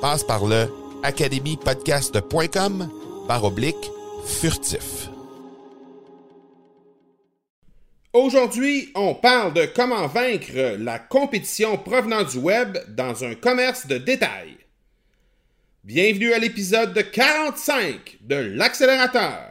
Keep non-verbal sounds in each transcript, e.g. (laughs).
Passe par le academypodcast.com par oblique furtif. Aujourd'hui, on parle de comment vaincre la compétition provenant du web dans un commerce de détail. Bienvenue à l'épisode 45 de l'accélérateur.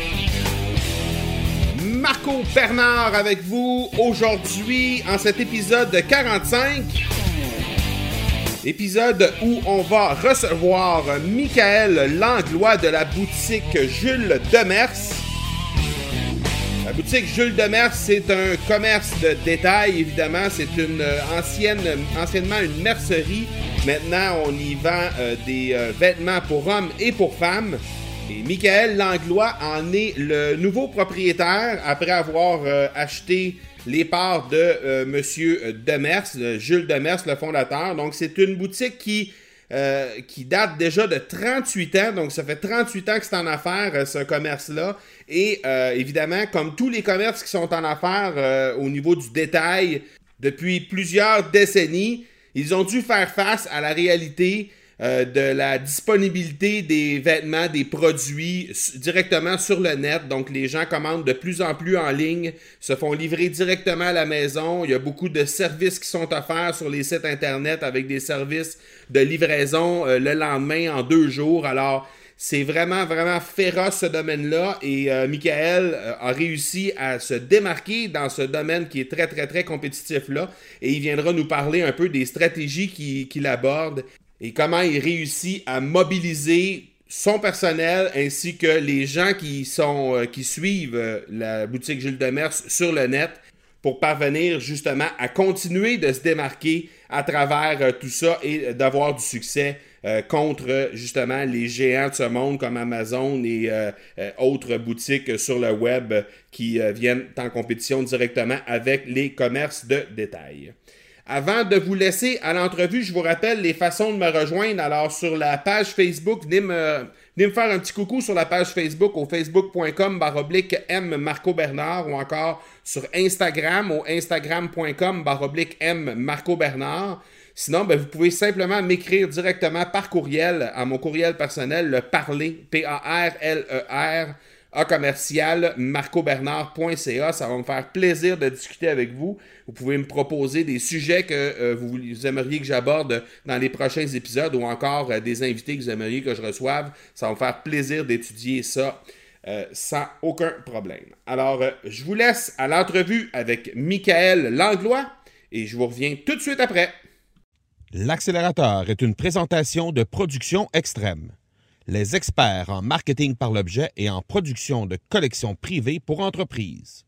Marco Bernard avec vous aujourd'hui en cet épisode 45. Épisode où on va recevoir Michael Langlois de la boutique Jules Demers. La boutique Jules Demers, c'est un commerce de détail, évidemment. C'est une ancienne, anciennement une mercerie. Maintenant, on y vend euh, des euh, vêtements pour hommes et pour femmes. Et Michael Langlois en est le nouveau propriétaire après avoir euh, acheté les parts de euh, Monsieur Demers, Jules Demers, le fondateur. Donc, c'est une boutique qui, euh, qui date déjà de 38 ans. Donc, ça fait 38 ans que c'est en affaires, ce commerce-là. Et évidemment, comme tous les commerces qui sont en affaires au niveau du détail depuis plusieurs décennies, ils ont dû faire face à la réalité euh, de la disponibilité des vêtements, des produits directement sur le net. Donc, les gens commandent de plus en plus en ligne, se font livrer directement à la maison. Il y a beaucoup de services qui sont offerts sur les sites Internet avec des services de livraison euh, le lendemain en deux jours. Alors, c'est vraiment, vraiment féroce ce domaine-là et euh, Michael a réussi à se démarquer dans ce domaine qui est très, très, très compétitif-là et il viendra nous parler un peu des stratégies qu'il aborde et comment il réussit à mobiliser son personnel ainsi que les gens qui sont euh, qui suivent euh, la boutique Jules Demers sur le net pour parvenir justement à continuer de se démarquer à travers euh, tout ça et d'avoir du succès contre justement les géants de ce monde comme Amazon et autres boutiques sur le web qui viennent en compétition directement avec les commerces de détail. Avant de vous laisser à l'entrevue, je vous rappelle les façons de me rejoindre. Alors, sur la page Facebook, venez me, faire un petit coucou sur la page Facebook au facebook.com baroblique M Marco Bernard ou encore sur Instagram au instagram.com baroblique M Marco Bernard. Sinon, ben, vous pouvez simplement m'écrire directement par courriel à mon courriel personnel, le parler, P-A-R-L-E-R, a commercial marcobernard.ca. Ça va me faire plaisir de discuter avec vous. Vous pouvez me proposer des sujets que euh, vous aimeriez que j'aborde dans les prochains épisodes ou encore euh, des invités que vous aimeriez que je reçoive. Ça va me faire plaisir d'étudier ça. Euh, sans aucun problème. Alors, je vous laisse à l'entrevue avec Michael Langlois et je vous reviens tout de suite après. L'accélérateur est une présentation de production extrême les experts en marketing par l'objet et en production de collections privées pour entreprises.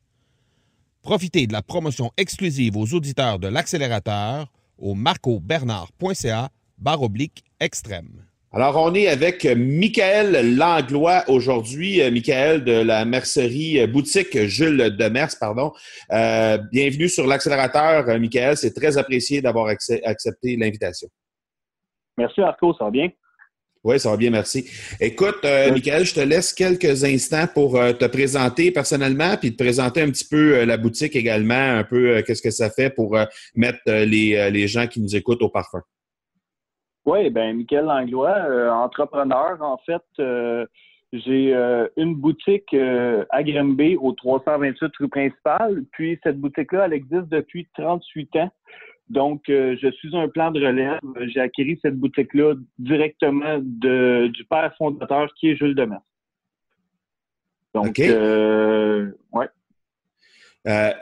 Profitez de la promotion exclusive aux auditeurs de l'accélérateur au marcobernard.ca barre oblique extrême. Alors, on est avec Michael Langlois aujourd'hui, euh, Michael de la mercerie euh, boutique Jules Demers, pardon. Euh, bienvenue sur l'accélérateur, Michael. C'est très apprécié d'avoir accepté l'invitation. Merci, Marco. Ça va bien? Oui, ça va bien, merci. Écoute, euh, Michael, je te laisse quelques instants pour euh, te présenter personnellement, puis te présenter un petit peu euh, la boutique également, un peu qu'est-ce que ça fait pour mettre les, les gens qui nous écoutent au parfum. Oui, ben Michael Langlois, entrepreneur, en fait. j'ai une boutique à Grimby au 328 rue principale. Puis cette boutique-là, elle existe depuis 38 ans. Donc, euh, je suis un plan de relève. J'ai acquis cette boutique-là directement de, du père fondateur qui est Jules Demers. Donc, euh, ouais. Euh,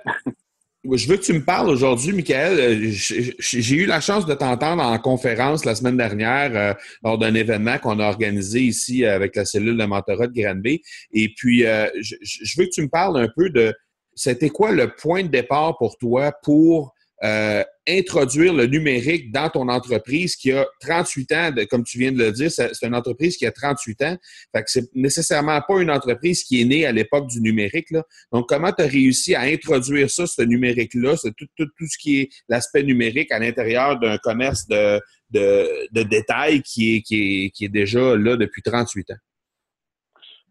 je veux que tu me parles aujourd'hui, Michael. J'ai eu la chance de t'entendre en conférence la semaine dernière lors d'un événement qu'on a organisé ici avec la cellule de mentorat de Granby. Et puis, je, je, veux que tu me parles un peu de c'était quoi le point de départ pour toi pour euh, introduire le numérique dans ton entreprise qui a 38 ans, comme tu viens de le dire, c'est une entreprise qui a 38 ans. Fait que c'est nécessairement pas une entreprise qui est née à l'époque du numérique. Donc, comment tu as réussi à introduire ça, ce numérique-là, tout, ce qui est l'aspect numérique à l'intérieur d'un commerce de, de, de détail qui est, qui, est, qui est déjà là depuis 38 ans?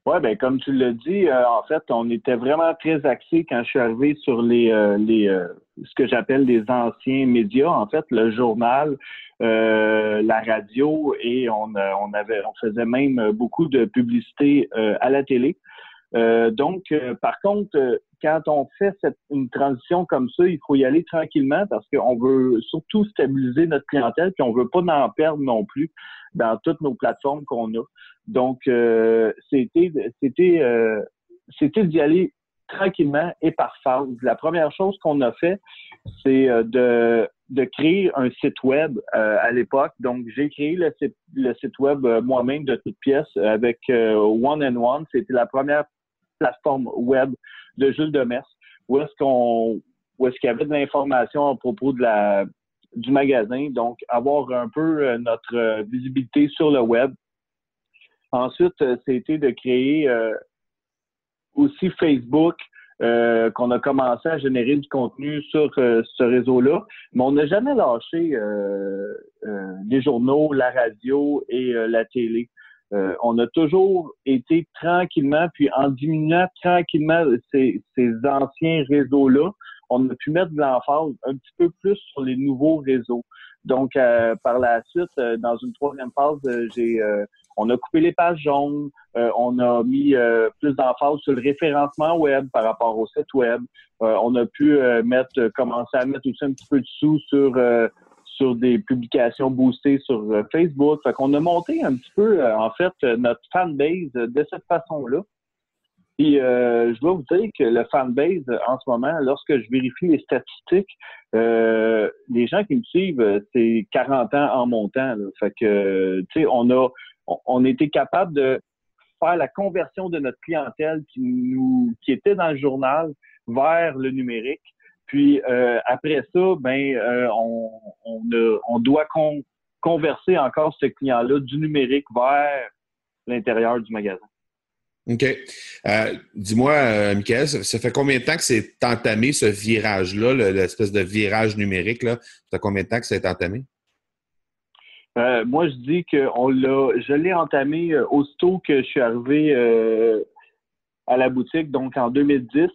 Oui, ben comme tu l'as dit, euh, en fait, on était vraiment très axé quand je suis arrivé sur les, euh, les euh, ce que j'appelle les anciens médias, en fait, le journal, la radio et on, on avait on faisait même beaucoup de publicité à la télé. donc, par contre, quand on fait cette, une transition comme ça, il faut y aller tranquillement parce qu'on veut surtout stabiliser notre clientèle puis on veut pas en perdre non plus dans toutes nos plateformes qu'on a. Donc, euh, c'était c'était euh, c'était d'y aller tranquillement et par phase. La première chose qu'on a fait, c'est euh, de, de créer un site web à l'époque. Donc, j'ai créé le site, le site web moi-même de toutes pièces avec One and One. C'était la première plateforme web de Jules Demers où est-ce qu'on où est-ce qu'il y avait de l'information à propos de la du magasin. Donc, avoir un peu notre visibilité sur le web Ensuite, euh, c'était de créer euh, aussi Facebook, euh, qu'on a commencé à générer du contenu sur ce réseau-là. Mais on n'a jamais lâché les journaux, la radio et la télé. on a toujours été tranquillement, puis en diminuant tranquillement ces, ces anciens réseaux-là, on a pu mettre de l'emphase un petit peu plus sur les nouveaux réseaux. Donc, par la suite, dans une troisième phase, j'ai on a coupé les pages jaunes, euh, on a mis euh, plus d'emphase sur le référencement web par rapport au site web. Euh, on a pu mettre, commencer à mettre aussi un petit peu de sous sur sur des publications boostées sur Facebook. Fait qu'on a monté un petit peu, en fait, notre fanbase de cette façon-là. Puis je dois vous dire que le fanbase, en ce moment, lorsque je vérifie les statistiques, les gens qui me suivent, c'est 40 ans en montant. Fait que, tu sais, on a on, était capable de faire la conversion de notre clientèle qui était dans le journal vers le numérique. Puis euh, après ça, ben euh, on, doit converser encore ce client-là du numérique vers l'intérieur du magasin. OK. Euh, dis-moi, Michael, ça, fait combien de temps que c'est entamé ce virage-là, l'espèce de virage numérique? Là? Ça fait combien de temps que c'est entamé? Euh, moi, je dis que je l'ai entamé euh, aussitôt que je suis arrivé euh, à la boutique, donc en 2010.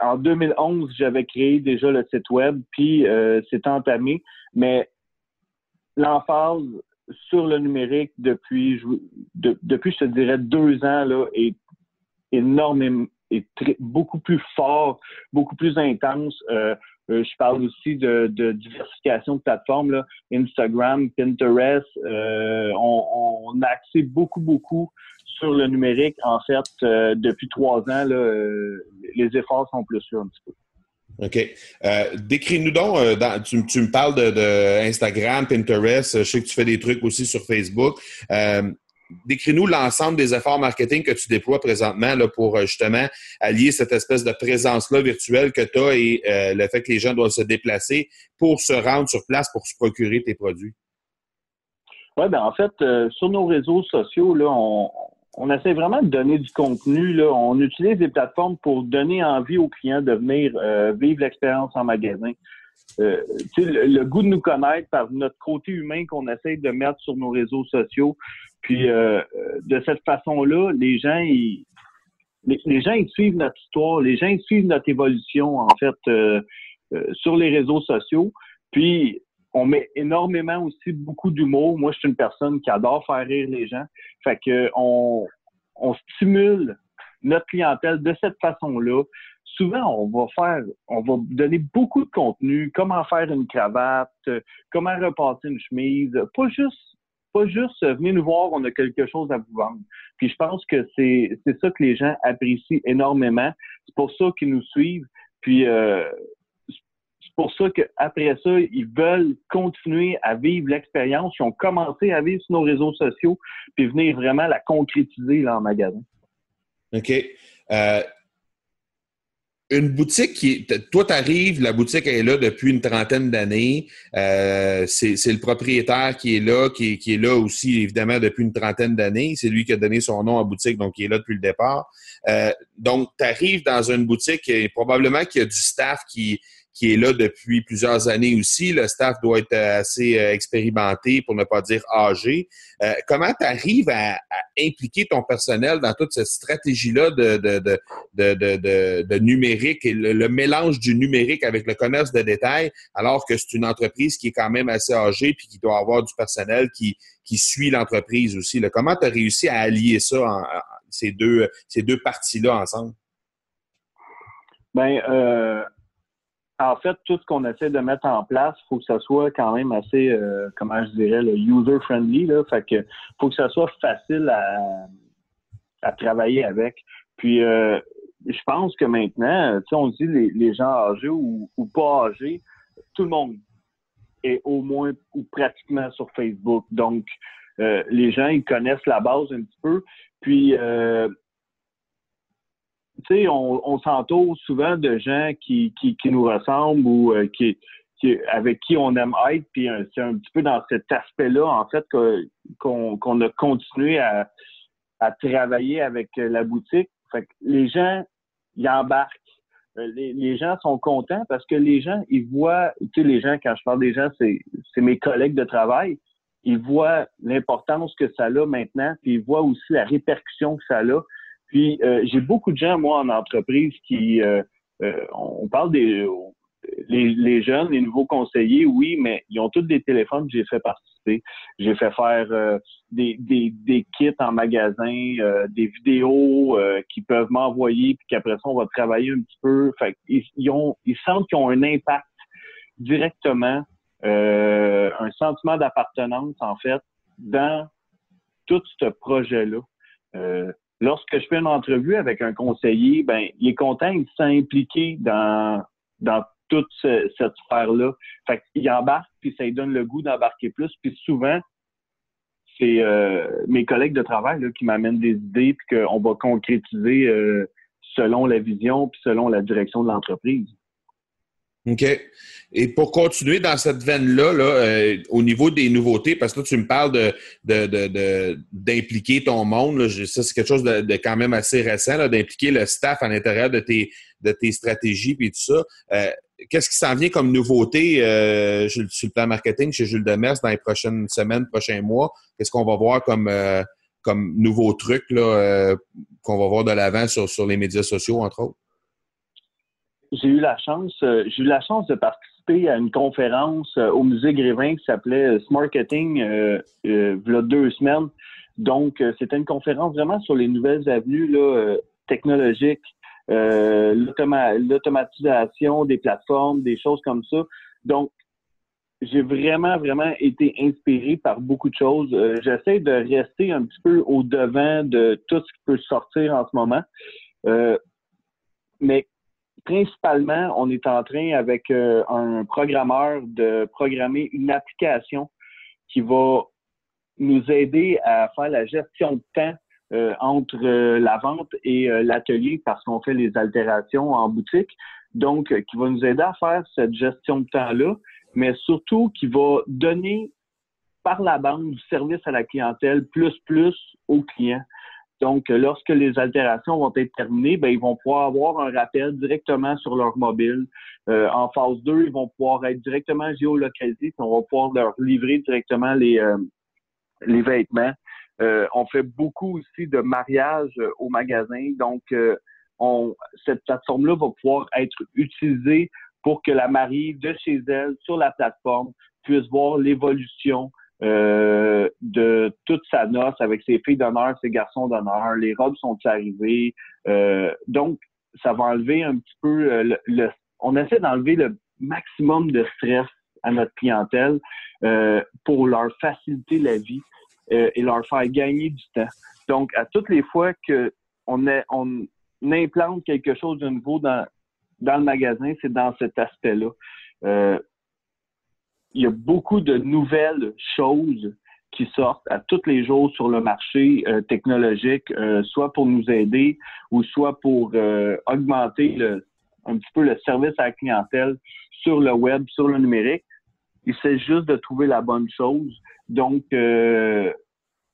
en 2011, j'avais créé déjà le site web, puis c'est entamé. Mais l'emphase sur le numérique depuis, depuis, je te dirais, deux ans, là, est énormément, est beaucoup plus fort, beaucoup plus intense. Euh, je parle aussi de, diversification de plateformes. Instagram, Pinterest. Euh, on, a axé beaucoup, beaucoup sur le numérique. En fait, euh, depuis trois ans, les efforts sont plus sûrs un petit peu. OK. Décris-nous donc, tu, me parles de, Instagram, Pinterest, je sais que tu fais des trucs aussi sur Facebook. Décris-nous l'ensemble des efforts marketing que tu déploies présentement là, pour euh, justement allier cette espèce de présence-là virtuelle que tu as et euh, le fait que les gens doivent se déplacer pour se rendre sur place pour se procurer tes produits? Oui, ben en fait, sur nos réseaux sociaux, là, on, on essaie vraiment de donner du contenu. Là. On utilise des plateformes pour donner envie aux clients de venir vivre l'expérience en magasin. Euh, le, goût de nous connaître par notre côté humain qu'on essaie de mettre sur nos réseaux sociaux. Puis euh, de cette façon-là, les gens ils, les, gens ils suivent notre histoire, les gens ils suivent notre évolution en fait euh, sur les réseaux sociaux. Puis on met énormément aussi beaucoup d'humour. Moi, je suis une personne qui adore faire rire les gens. Fait que on, on stimule notre clientèle de cette façon-là souvent, on va faire, on va donner beaucoup de contenu, comment faire une cravate, comment repasser une chemise, pas juste, pas juste euh, venez nous voir, on a quelque chose à vous vendre. Puis je pense que c'est, ça que les gens apprécient énormément. C'est pour ça qu'ils nous suivent. Puis euh, c'est pour ça qu'après ça, ils veulent continuer à vivre l'expérience. Ils ont commencé à vivre sur nos réseaux sociaux, puis venir vraiment la concrétiser là, en magasin. OK. Euh, une boutique qui. Toi, tu arrives, la boutique est là depuis une trentaine d'années. Euh, c'est le propriétaire qui est là, qui, qui, est là aussi, évidemment, depuis une trentaine d'années. C'est lui qui a donné son nom à boutique, donc il est là depuis le départ. Euh, donc, tu dans une boutique et probablement qu'il y a du staff qui, qui est là depuis plusieurs années aussi. Le staff doit être assez euh, expérimenté, pour ne pas dire âgé. Euh, comment tu arrives à, impliquer ton personnel dans toute cette stratégie-là de, de, de, de, numérique et le, mélange du numérique avec le commerce de détail, alors que c'est une entreprise qui est quand même assez âgée puis qui doit avoir du personnel qui, qui suit l'entreprise aussi. Comment tu as réussi à allier ça, ces deux, ces deux parties-là ensemble? Euh, en fait, tout ce qu'on essaie de mettre en place, faut que ça soit quand même assez, euh, comment je dirais, user-friendly. Là. Fait que faut que ça soit facile à, travailler avec. Puis, euh, je pense que maintenant, on dit les, gens âgés ou, pas âgés, tout le monde est au moins ou pratiquement sur Facebook. Donc, euh, les gens, ils connaissent la base un petit peu. Puis, on, s'entoure souvent de gens qui, qui, nous ressemblent ou euh, qui, avec qui on aime être. Puis c'est un petit peu dans cet aspect-là, en fait, qu'on a continué à, à travailler avec la boutique. Les gens, ils embarquent. Euh, les, gens sont contents parce que les gens, ils voient, tu les gens, quand je parle des gens, c'est mes collègues de travail. Ils voient l'importance que ça a maintenant, puis ils voient aussi la répercussion que ça a. Puis euh, j'ai beaucoup de gens, moi, en entreprise qui euh, euh, on parle des les, jeunes, les nouveaux conseillers, oui, mais ils ont tous des téléphones que j'ai fait participer. J'ai fait faire des, des, des, kits en magasin, des vidéos qu'ils peuvent m'envoyer, puis qu'après ça, on va travailler un petit peu. Fait ils, ont, ils sentent qu'ils ont un impact directement, un sentiment d'appartenance, en fait, dans tout ce projet-là lorsque je fais une entrevue avec un conseiller, ben, il est content, il s'est impliqué dans, dans toute cette sphère-là. Fait qu'il embarque, puis ça lui donne le goût d'embarquer plus. Puis souvent, c'est euh, mes collègues de travail là, qui m'amènent des idées, puis qu'on va concrétiser euh, selon la vision, puis selon la direction de l'entreprise. OK? Et pour continuer dans cette veine-là, là, euh, au niveau des nouveautés, parce que là, tu me parles de, d'impliquer ton monde, ça, c'est quelque chose de, quand même assez récent, d'impliquer le staff à l'intérieur de tes, de tes stratégies et tout ça. Euh, qu'est-ce qui s'en vient comme nouveauté euh, sur le plan marketing chez Jules Demers dans les prochaines semaines, prochains mois? Qu'est-ce qu'on va voir comme, comme nouveaux trucs là, qu'on va voir de l'avant sur, sur les médias sociaux, entre autres? J'ai eu la chance, euh, j'ai eu la chance de participer à une conférence euh, au musée Grévin qui s'appelait euh, Marketing euh, il y a deux semaines. Donc, c'était une conférence vraiment sur les nouvelles avenues là, technologiques, l'automatisation des plateformes, des choses comme ça. Donc, j'ai vraiment, vraiment été inspiré par beaucoup de choses. J'essaie de rester un petit peu au devant de tout ce qui peut sortir en ce moment. mais principalement, on est en train avec euh, un programmeur de programmer une application qui va nous aider à faire la gestion de temps euh, entre la vente et l'atelier parce qu'on fait les altérations en boutique. Donc, qui va nous aider à faire cette gestion de temps-là, mais surtout qui va donner par la bande du service à la clientèle plus plus aux clients. Donc, lorsque les altérations vont être terminées, ben, ils vont pouvoir avoir un rappel directement sur leur mobile. Euh, en phase 2, ils vont pouvoir être directement géolocalisés, on va pouvoir leur livrer directement les, euh, les vêtements. Euh, on fait beaucoup aussi de mariage au magasin. Donc, on, cette plateforme-là va pouvoir être utilisée pour que la mariée de chez elle, sur la plateforme, puisse voir l'évolution euh, de toute sa noce avec ses filles d'honneur, ses garçons d'honneur, les robes sont arrivées. Euh, donc, ça va enlever un petit peu euh, le, on essaie d'enlever le maximum de stress à notre clientèle pour leur faciliter la vie et leur faire gagner du temps. Donc, à toutes les fois que on, on implante quelque chose de nouveau dans, dans le magasin, c'est dans cet aspect-là il y a beaucoup de nouvelles choses qui sortent à tous les jours sur le marché euh, technologique, euh, soit pour nous aider ou soit pour euh, augmenter le, un petit peu le service à la clientèle sur le web, sur le numérique. Il s'agit juste de trouver la bonne chose. Donc,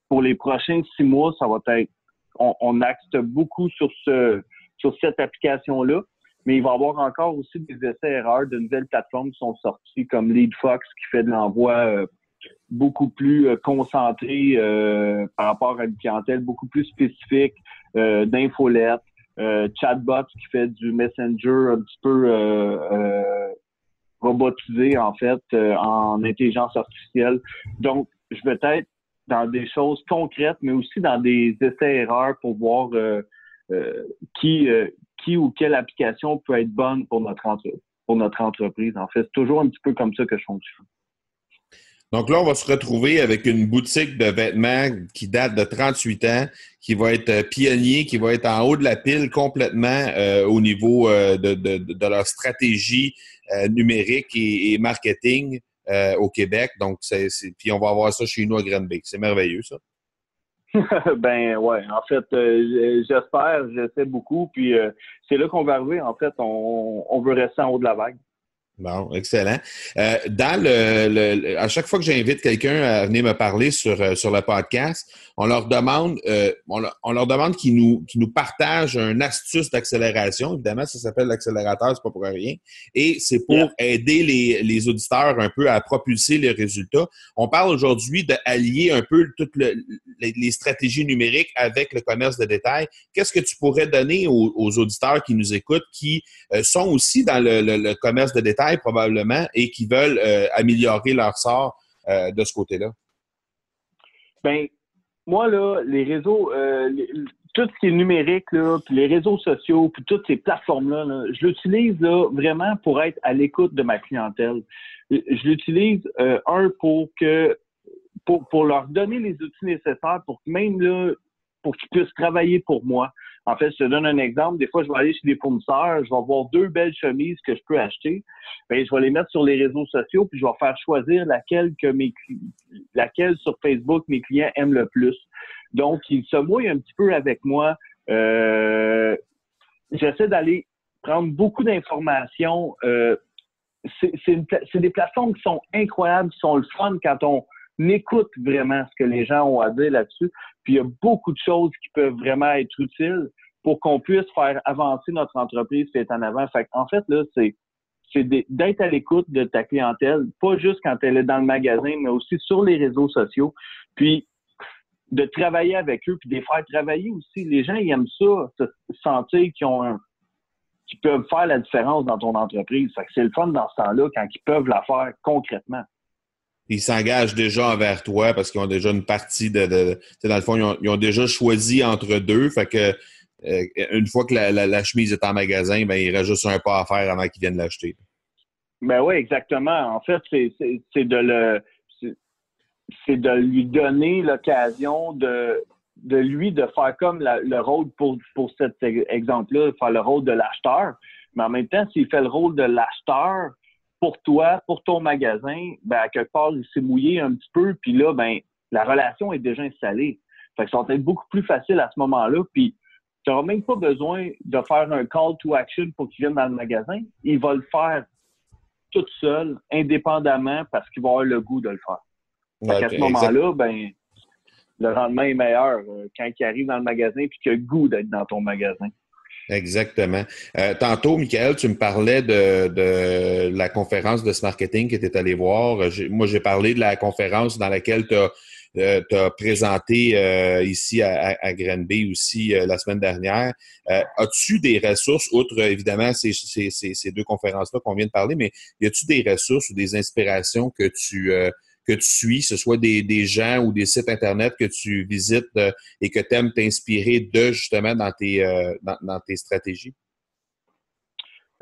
pour les prochains six mois, ça va être, on, on axe beaucoup sur ce, sur cette application-là mais il va y avoir encore aussi des essais-erreurs de nouvelles plateformes qui sont sorties, comme LeadFox, qui fait de l'envoi euh, beaucoup plus euh, concentré euh, par rapport à une clientèle beaucoup plus spécifique, d'infolettes, chatbot qui fait du messenger un petit peu robotisé, en fait, en intelligence artificielle. Donc, je vais être dans des choses concrètes, mais aussi dans des essais-erreurs pour voir qui, qui ou quelle application peut être bonne pour notre, entreprise. En fait, c'est toujours un petit peu comme ça que je fonctionne. Donc là, on va se retrouver avec une boutique de vêtements qui date de 38 ans, qui va être euh, pionnier, qui va être en haut de la pile complètement euh, au niveau euh, de, leur stratégie numérique et, marketing au Québec. Donc, puis on va avoir ça chez nous à Granby. C'est merveilleux, ça. (laughs) ben ouais, en fait, euh, j'espère, j'essaie beaucoup, puis euh, c'est là qu'on va arriver. En fait, on, on veut rester en haut de la vague. Bon, excellent. Euh, dans le, à chaque fois que j'invite quelqu'un à venir me parler sur, euh, sur le podcast, on leur demande euh, on, leur, demande qu'ils nous qu'ils nous partagent une astuce d'accélération. Évidemment, ça s'appelle l'accélérateur, c'est pas pour rien. Et c'est pour aider les, les auditeurs un peu à propulser les résultats. On parle aujourd'hui d'allier un peu toutes les, stratégies numériques avec le commerce de détail. Qu'est-ce que tu pourrais donner aux, auditeurs qui nous écoutent, qui sont aussi dans le, le commerce de détail? Probablement et qui veulent euh, améliorer leur sort euh, de ce côté-là? Ben, moi, là, les réseaux, euh, tout ce qui est numérique, là, puis les réseaux sociaux, puis toutes ces plateformes-là, je l'utilise vraiment pour être à l'écoute de ma clientèle. Je l'utilise, un, pour que pour, leur donner les outils nécessaires pour qu'ils puissent travailler pour moi. En fait, je te donne un exemple. Des fois, je vais aller chez des fournisseurs, je vais voir deux belles chemises que je peux acheter. Bien, je vais les mettre sur les réseaux sociaux, puis je vais faire choisir laquelle que mes laquelle sur Facebook mes clients aiment le plus. Donc, ils se mouillent un petit peu avec moi. Euh, J'essaie d'aller prendre beaucoup d'informations. Euh, c'est des plateformes qui sont incroyables, qui sont le fun quand on écoute vraiment ce que les gens ont à dire là-dessus. Puis il y a beaucoup de choses qui peuvent vraiment être utiles pour qu'on puisse faire avancer notre entreprise et être en avant. Fait en fait, là, c'est d'être à l'écoute de ta clientèle, pas juste quand elle est dans le magasin, mais aussi sur les réseaux sociaux. Puis de travailler avec eux, puis de les faire travailler aussi. Les gens, ils aiment ça, se sentir qu'ils ont un, qu'ils peuvent faire la différence dans ton entreprise. C'est le fun dans ce temps-là quand ils peuvent la faire concrètement ils s'engagent déjà envers toi parce qu'ils ont déjà une partie de, dans le fond, ils ont, déjà choisi entre deux. Fait que euh, une fois que la, chemise est en magasin, ben il reste juste un pas à faire avant qu'ils viennent l'acheter. Ben oui, exactement. En fait, c'est de le c'est de lui donner l'occasion de de lui de faire comme le rôle pour pour cet exemple-là, faire le rôle de l'acheteur. Mais en même temps, s'il fait le rôle de l'acheteur, pour toi, pour ton magasin, ben, à quelque part, il s'est mouillé un petit peu, puis là, ben, la relation est déjà installée. Fait que ça va être beaucoup plus facile à ce moment-là. Puis, tu n'auras même pas besoin de faire un call to action pour qu'il vienne dans le magasin. Il va le faire tout seul, indépendamment, parce qu'il va avoir le goût de le faire. à ce moment-là, ben, le rendement est meilleur euh, quand il arrive dans le magasin puis qu'il a le goût d'être dans ton magasin. Exactement. Euh, tantôt, Michael, tu me parlais de, la conférence de ce marketing que tu es allé voir. Moi, j'ai parlé de la conférence dans laquelle tu as, euh, présenté euh, ici à, à Granby aussi la semaine dernière. As-tu des ressources, outre évidemment ces, ces deux conférences-là qu'on vient de parler, mais y a-tu des ressources ou des inspirations que tu que tu suis, ce soit des, gens ou des sites Internet que tu visites euh, et que tu aimes t'inspirer de justement dans tes, euh, dans, tes stratégies?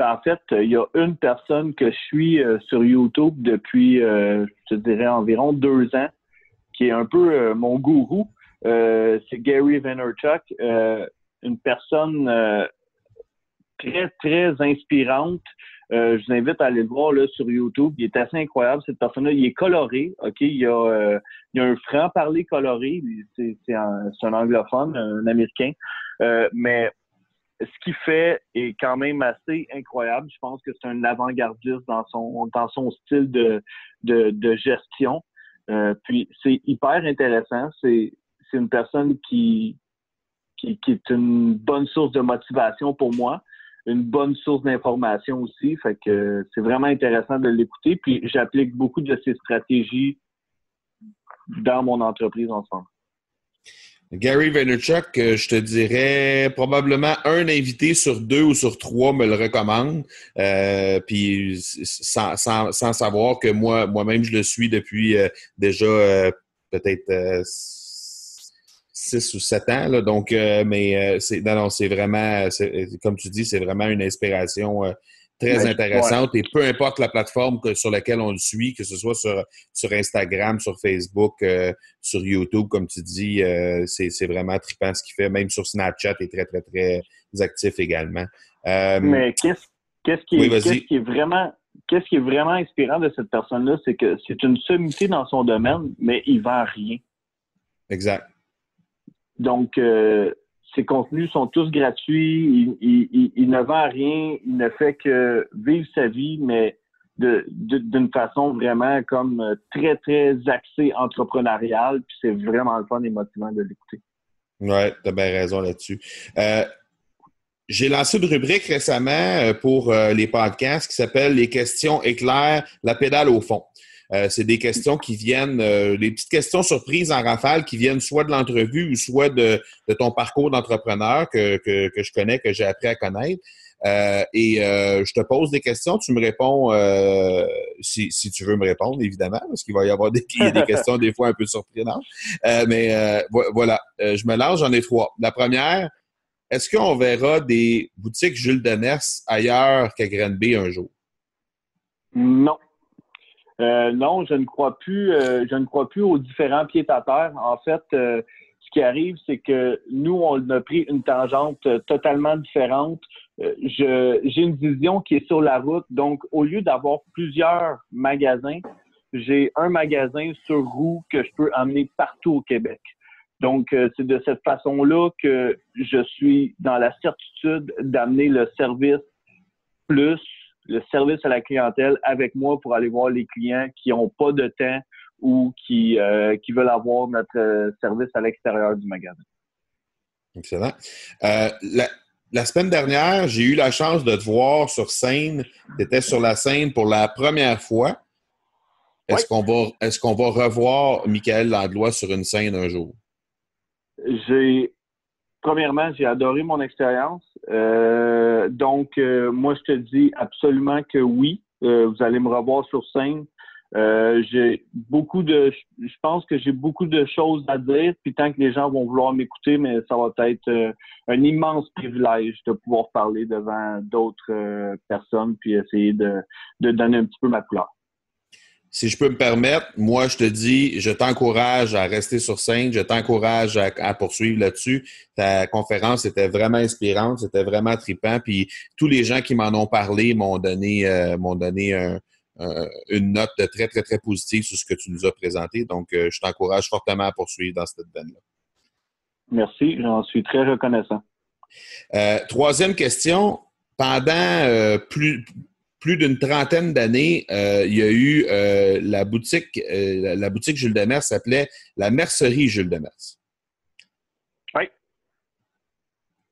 En fait, il y a une personne que je suis euh, sur YouTube depuis, je dirais, environ deux ans, qui est un peu mon gourou. c'est Gary Vaynerchuk, une personne très, très inspirante euh, je vous invite à aller le voir là, sur YouTube. Il est assez incroyable, cette personne-là. Il est coloré, OK? Il a, euh, a un franc-parler coloré. C'est un, anglophone, un Américain. Euh, mais ce qu'il fait est quand même assez incroyable. Je pense que c'est un avant-gardiste dans son, style de, gestion. puis c'est hyper intéressant. C'est une personne qui est une bonne source de motivation pour moi une bonne source d'information aussi. Fait que c'est vraiment intéressant de l'écouter. Puis j'applique beaucoup de ces stratégies dans mon entreprise ensemble. Gary Vaynerchuk, euh, je te dirais probablement un invité sur deux ou sur trois me le recommande. Euh, puis sans, savoir que moi, moi-même, je le suis depuis euh, déjà peut-être six ou sept ans. Là, donc, euh, mais euh, c'est non, c'est vraiment, comme tu dis, c'est vraiment une inspiration euh, très intéressante. Et peu importe la plateforme sur laquelle on le suit, que ce soit sur, sur Instagram, sur Facebook, sur YouTube, comme tu dis, c'est vraiment trippant ce qu'il fait. Même sur Snapchat, il est très, très, très actif également. mais qu'est-ce qu'est-ce qui, est, qui est vraiment qu'est-ce qui est vraiment inspirant de cette personne-là, c'est que c'est une sommité dans son domaine, mais il vend rien. Exact. Donc, euh, ses contenus sont tous gratuits. Il, ne vend rien. Il ne fait que vivre sa vie, mais d'une façon vraiment comme euh, très, très axée entrepreneuriale. Puis c'est vraiment le fun et motivant de l'écouter. Oui, tu as bien raison là-dessus. Euh, j'ai lancé une rubrique récemment pour les podcasts qui s'appelle Les questions éclairs, la pédale au fond. Euh, c'est des questions qui viennent, euh, des petites questions surprises en rafale qui viennent soit de l'entrevue ou soit de, ton parcours d'entrepreneur que, je connais, que j'ai appris à connaître. Euh, et je te pose des questions, tu me réponds si, tu veux me répondre, évidemment, parce qu'il va y avoir des, des questions des fois un peu surprenantes. mais voilà, je me lance, j'en ai trois. La première, est-ce qu'on verra des boutiques Jules Deners ailleurs qu'à Granby un jour? Non. Euh, non, je ne crois plus. Euh, je ne crois plus aux différents pieds à terre. En fait, euh, ce qui arrive, c'est que nous, on a pris une tangente totalement différente. j'ai une vision qui est sur la route. Donc, au lieu d'avoir plusieurs magasins, j'ai un magasin sur roue que je peux amener partout au Québec. Donc, c'est de cette façon-là que je suis dans la certitude d'amener le service plus le service à la clientèle avec moi pour aller voir les clients qui n'ont pas de temps ou qui, euh, qui veulent avoir notre euh, service à l'extérieur du magasin. Excellent. Euh, la, semaine dernière, j'ai eu la chance de te voir sur scène. Tu étais sur la scène pour la première fois. Est-ce qu'on va, est qu'on va revoir Michael Langlois sur une scène un jour? J'ai premièrement, j'ai adoré mon expérience. Euh, donc, euh, moi, je te dis absolument que oui. Euh, vous allez me revoir sur scène. j'ai beaucoup de, je pense que j'ai beaucoup de choses à dire. Puis tant que les gens vont vouloir m'écouter, mais ça va être un immense privilège de pouvoir parler devant d'autres personnes puis essayer de, de donner un petit peu ma couleur si je peux me permettre, moi, je te dis, je t'encourage à rester sur scène, je t'encourage à, poursuivre là-dessus. Ta conférence était vraiment inspirante, c'était vraiment trippant. Puis tous les gens qui m'en ont parlé m'ont donné, euh, m'ont donné un, une note très, très, très positive sur ce que tu nous as présenté. Donc, je t'encourage fortement à poursuivre dans cette veine-là. Merci, j'en suis très reconnaissant. troisième question. Pendant plus, plus d'une trentaine d'années, euh, il y a eu euh, la boutique, euh, la boutique Jules Demers s'appelait la Mercerie Jules Demers. Oui.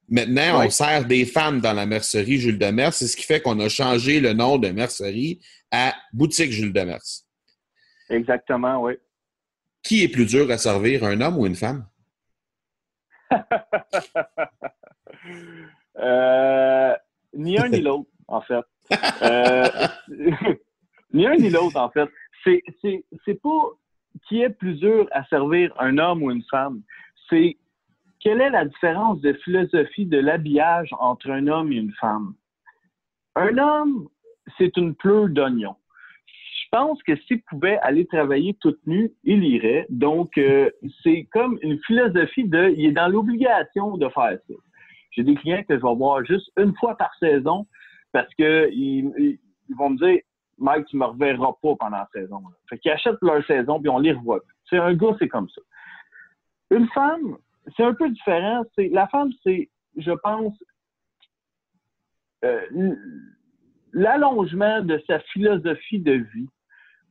Maintenant, on sert des femmes dans la mercerie Jules Demers. C'est ce qui fait qu'on a changé le nom de mercerie à boutique Jules Demers. Exactement, oui. Qui est plus dur à servir, un homme ou une femme? (laughs) ni un ni (laughs) l'autre, en fait. Euh, (laughs) ni un ni l'autre, en fait. C'est, pas qui est plus dur à servir un homme ou une femme. C'est quelle est la différence de philosophie de l'habillage entre un homme et une femme? Un homme, c'est une pleure d'oignon. Je pense que s'il pouvait aller travailler toute nu, il irait. Donc, euh, c'est comme une philosophie de, il est dans l'obligation de faire ça. J'ai des clients que je vais voir juste une fois par saison parce que ils, vont me dire Mike, tu me reverras pas pendant la saison. Fait qu'ils achètent leur saison puis on les revoit. C'est un gars, c'est comme ça. Une femme, c'est un peu différent. La femme, c'est, je pense, euh, l'allongement de sa philosophie de vie.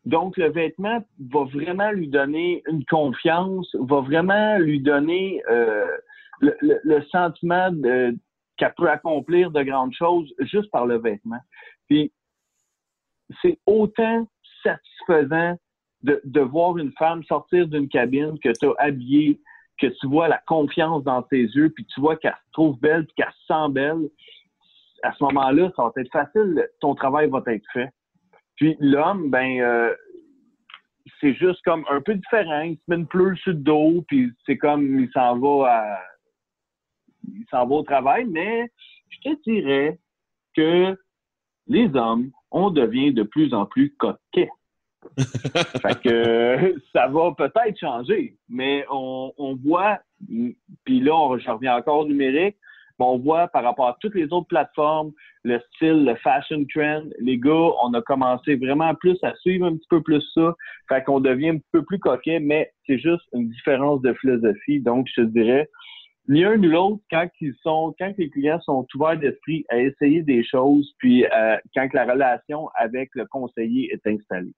Donc, le vêtement va vraiment lui donner une confiance, va vraiment lui donner euh, le, sentiment de, qu'elle peut accomplir de grandes choses juste par le vêtement. Puis, c'est autant satisfaisant de, voir une femme sortir d'une cabine que tu as habillée, que tu vois la confiance dans tes yeux, puis tu vois qu'elle se trouve belle, puis qu'elle se sent belle. À ce moment-là, ça va être facile, ton travail va être fait. Puis l'homme, ben, euh, c'est juste comme un peu différent. Il se met une pleure sur le dos, puis c'est comme il s'en va à il s'en va au travail, mais je te dirais que les hommes, on devient de plus en plus coquets. (laughs) fait que ça va peut-être changer, mais on, voit, puis là, je reviens encore au numérique, on voit par rapport à toutes les autres plateformes, le style, le fashion trend, les gars, on a commencé vraiment plus à suivre un petit peu plus ça. Fait qu'on devient un peu plus coquet, mais c'est juste une différence de philosophie. Donc, je te dirais, ni un ni l'autre quand ils sont, quand les clients sont ouverts d'esprit à essayer des choses, puis euh, quand la relation avec le conseiller est installée.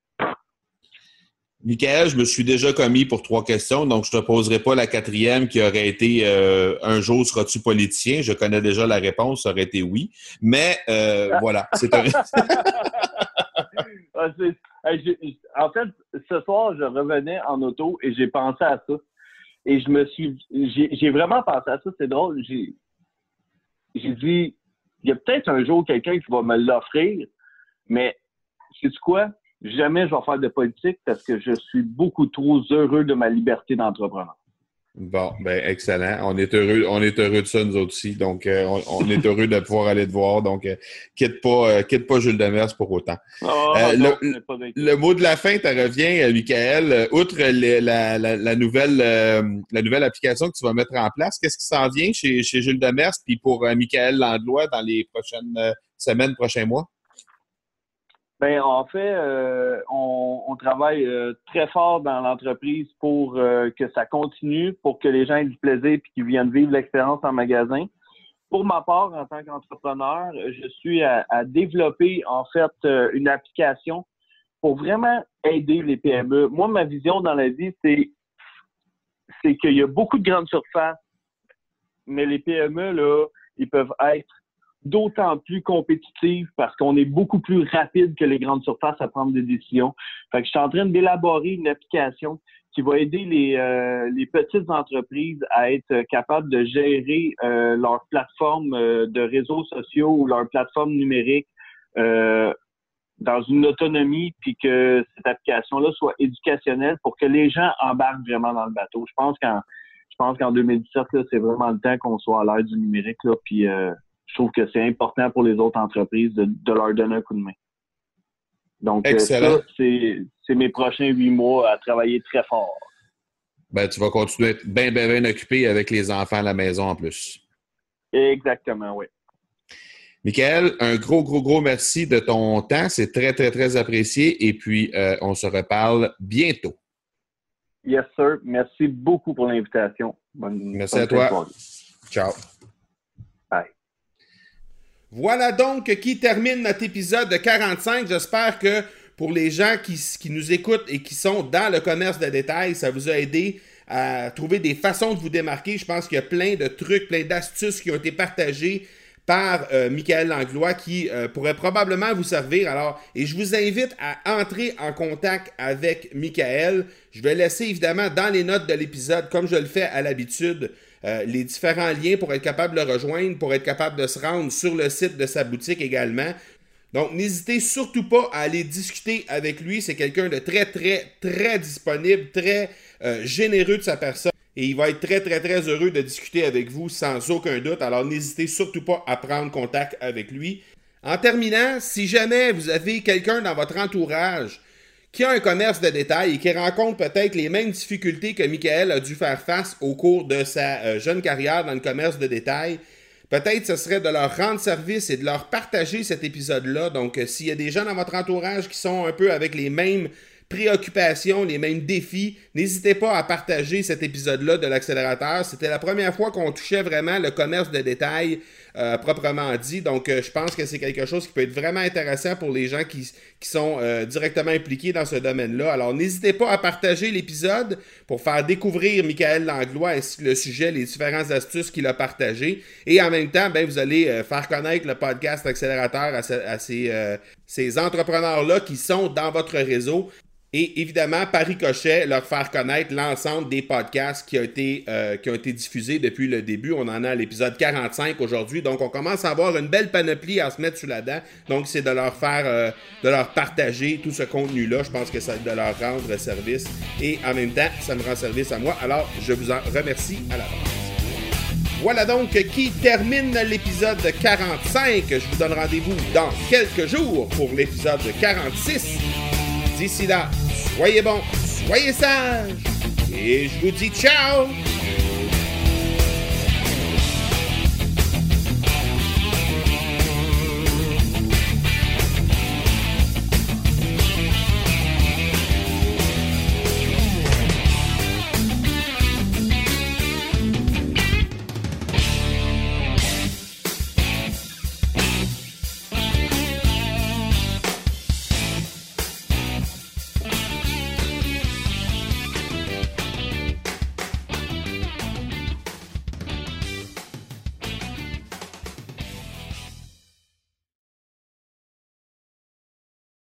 Michael, je me suis déjà commis pour trois questions, donc je te poserai pas la quatrième qui aurait été euh, un jour seras-tu politicien? Je connais déjà la réponse, ça aurait été oui. Mais euh, (laughs) voilà, c'est un. Ah, en fait, ce soir, je revenais en auto et j'ai pensé à ça. Et je me suis, j'ai vraiment pensé à ça, c'est drôle. J'ai, dit, il y a peut-être un jour quelqu'un qui va me l'offrir, mais tu quoi? Jamais je vais faire de politique parce que je suis beaucoup trop heureux de ma liberté d'entrepreneur. Bon, ben excellent. On est heureux, on est heureux de ça nous aussi. Donc, euh, on, est heureux de pouvoir aller te voir. Donc, euh, quitte pas, euh, quitte pas Jules Demers pour autant. Ah, le, mot de la fin, tu reviens, Michael. Outre la, nouvelle, la nouvelle application que tu vas mettre en place, qu'est-ce qui s'en vient chez, chez Jules Demers puis pour Michael Landlois dans les prochaines semaines, prochains mois? Ben, en fait, euh, on, travaille euh, très fort dans l'entreprise pour euh, que ça continue, pour que les gens aient du plaisir et qu'ils viennent vivre l'expérience en magasin. Pour ma part, en tant qu'entrepreneur, je suis à, développer en fait une application pour vraiment aider les PME. Moi, ma vision dans la vie, c'est c'est qu'il y a beaucoup de grandes surfaces, mais les PME là, ils peuvent être d'autant plus compétitive parce qu'on est beaucoup plus rapide que les grandes surfaces à prendre des décisions. Fait que je suis en train d'élaborer une application qui va aider les, euh, les petites entreprises à être capables de gérer euh, leur plateforme euh, de réseaux sociaux ou leur plateforme numérique dans une autonomie, puis que cette application-là soit éducationnelle pour que les gens embarquent vraiment dans le bateau. Je pense qu'en je pense qu'en 2017, c'est vraiment le temps qu'on soit à l'ère du numérique, là, puis je trouve que c'est important pour les autres entreprises de, leur donner un coup de main. Donc, euh, ça, c'est mes prochains huit mois à travailler très fort. Ben, tu vas continuer à être bien, bien, occupé avec les enfants à la maison en plus. Exactement, oui. Michael, un gros, gros, gros merci de ton temps. C'est très, très, très apprécié. Et puis, euh, on se reparle bientôt. Yes, sir. Merci beaucoup pour l'invitation. merci à toi. Ciao. Voilà donc qui termine notre épisode 45. J'espère que pour les gens qui, qui, nous écoutent et qui sont dans le commerce de détail, ça vous a aidé à trouver des façons de vous démarquer. Je pense qu'il y a plein de trucs, plein d'astuces qui ont été partagées par euh, Michael Langlois qui euh, pourrait probablement vous servir. Alors, et je vous invite à entrer en contact avec Michael. Je vais laisser évidemment dans les notes de l'épisode, comme je le fais à l'habitude, euh, les différents liens pour être capable de le rejoindre, pour être capable de se rendre sur le site de sa boutique également. Donc, n'hésitez surtout pas à aller discuter avec lui. C'est quelqu'un de très, très, très disponible, très généreux de sa personne. Et il va être très, très, très heureux de discuter avec vous sans aucun doute. Alors, n'hésitez surtout pas à prendre contact avec lui. En terminant, si jamais vous avez quelqu'un dans votre entourage qui a un commerce de détail et qui rencontre peut-être les mêmes difficultés que Michael a dû faire face au cours de sa euh, jeune carrière dans le commerce de détail, peut-être ce serait de leur rendre service et de leur partager cet épisode-là. Donc, euh, s'il y a des gens dans votre entourage qui sont un peu avec les mêmes préoccupations, les mêmes défis. N'hésitez pas à partager cet épisode-là de l'accélérateur. C'était la première fois qu'on touchait vraiment le commerce de détail euh, proprement dit. Donc, euh, je pense que c'est quelque chose qui peut être vraiment intéressant pour les gens qui, sont euh, directement impliqués dans ce domaine-là. Alors, n'hésitez pas à partager l'épisode pour faire découvrir Michael Langlois ainsi que le sujet, les différentes astuces qu'il a partagées. Et en même temps, ben, vous allez faire connaître le podcast accélérateur à ces entrepreneurs-là qui sont dans votre réseau et évidemment, par ricochet, leur faire connaître l'ensemble des podcasts qui ont, été, euh, ont été diffusés depuis le début. On en a à l'épisode 45 aujourd'hui. Donc, on commence à avoir une belle panoplie à se mettre sous la dent. Donc, c'est de leur faire, euh, de leur partager tout ce contenu-là. Je pense que ça de leur rendre service. Et en même temps, ça me rend service à moi. Alors, je vous en remercie à la base. Voilà donc qui termine l'épisode 45. Je vous donne rendez-vous dans quelques jours pour l'épisode 46. D'ici là, soyez bons, soyez sages, et je vous dis ciao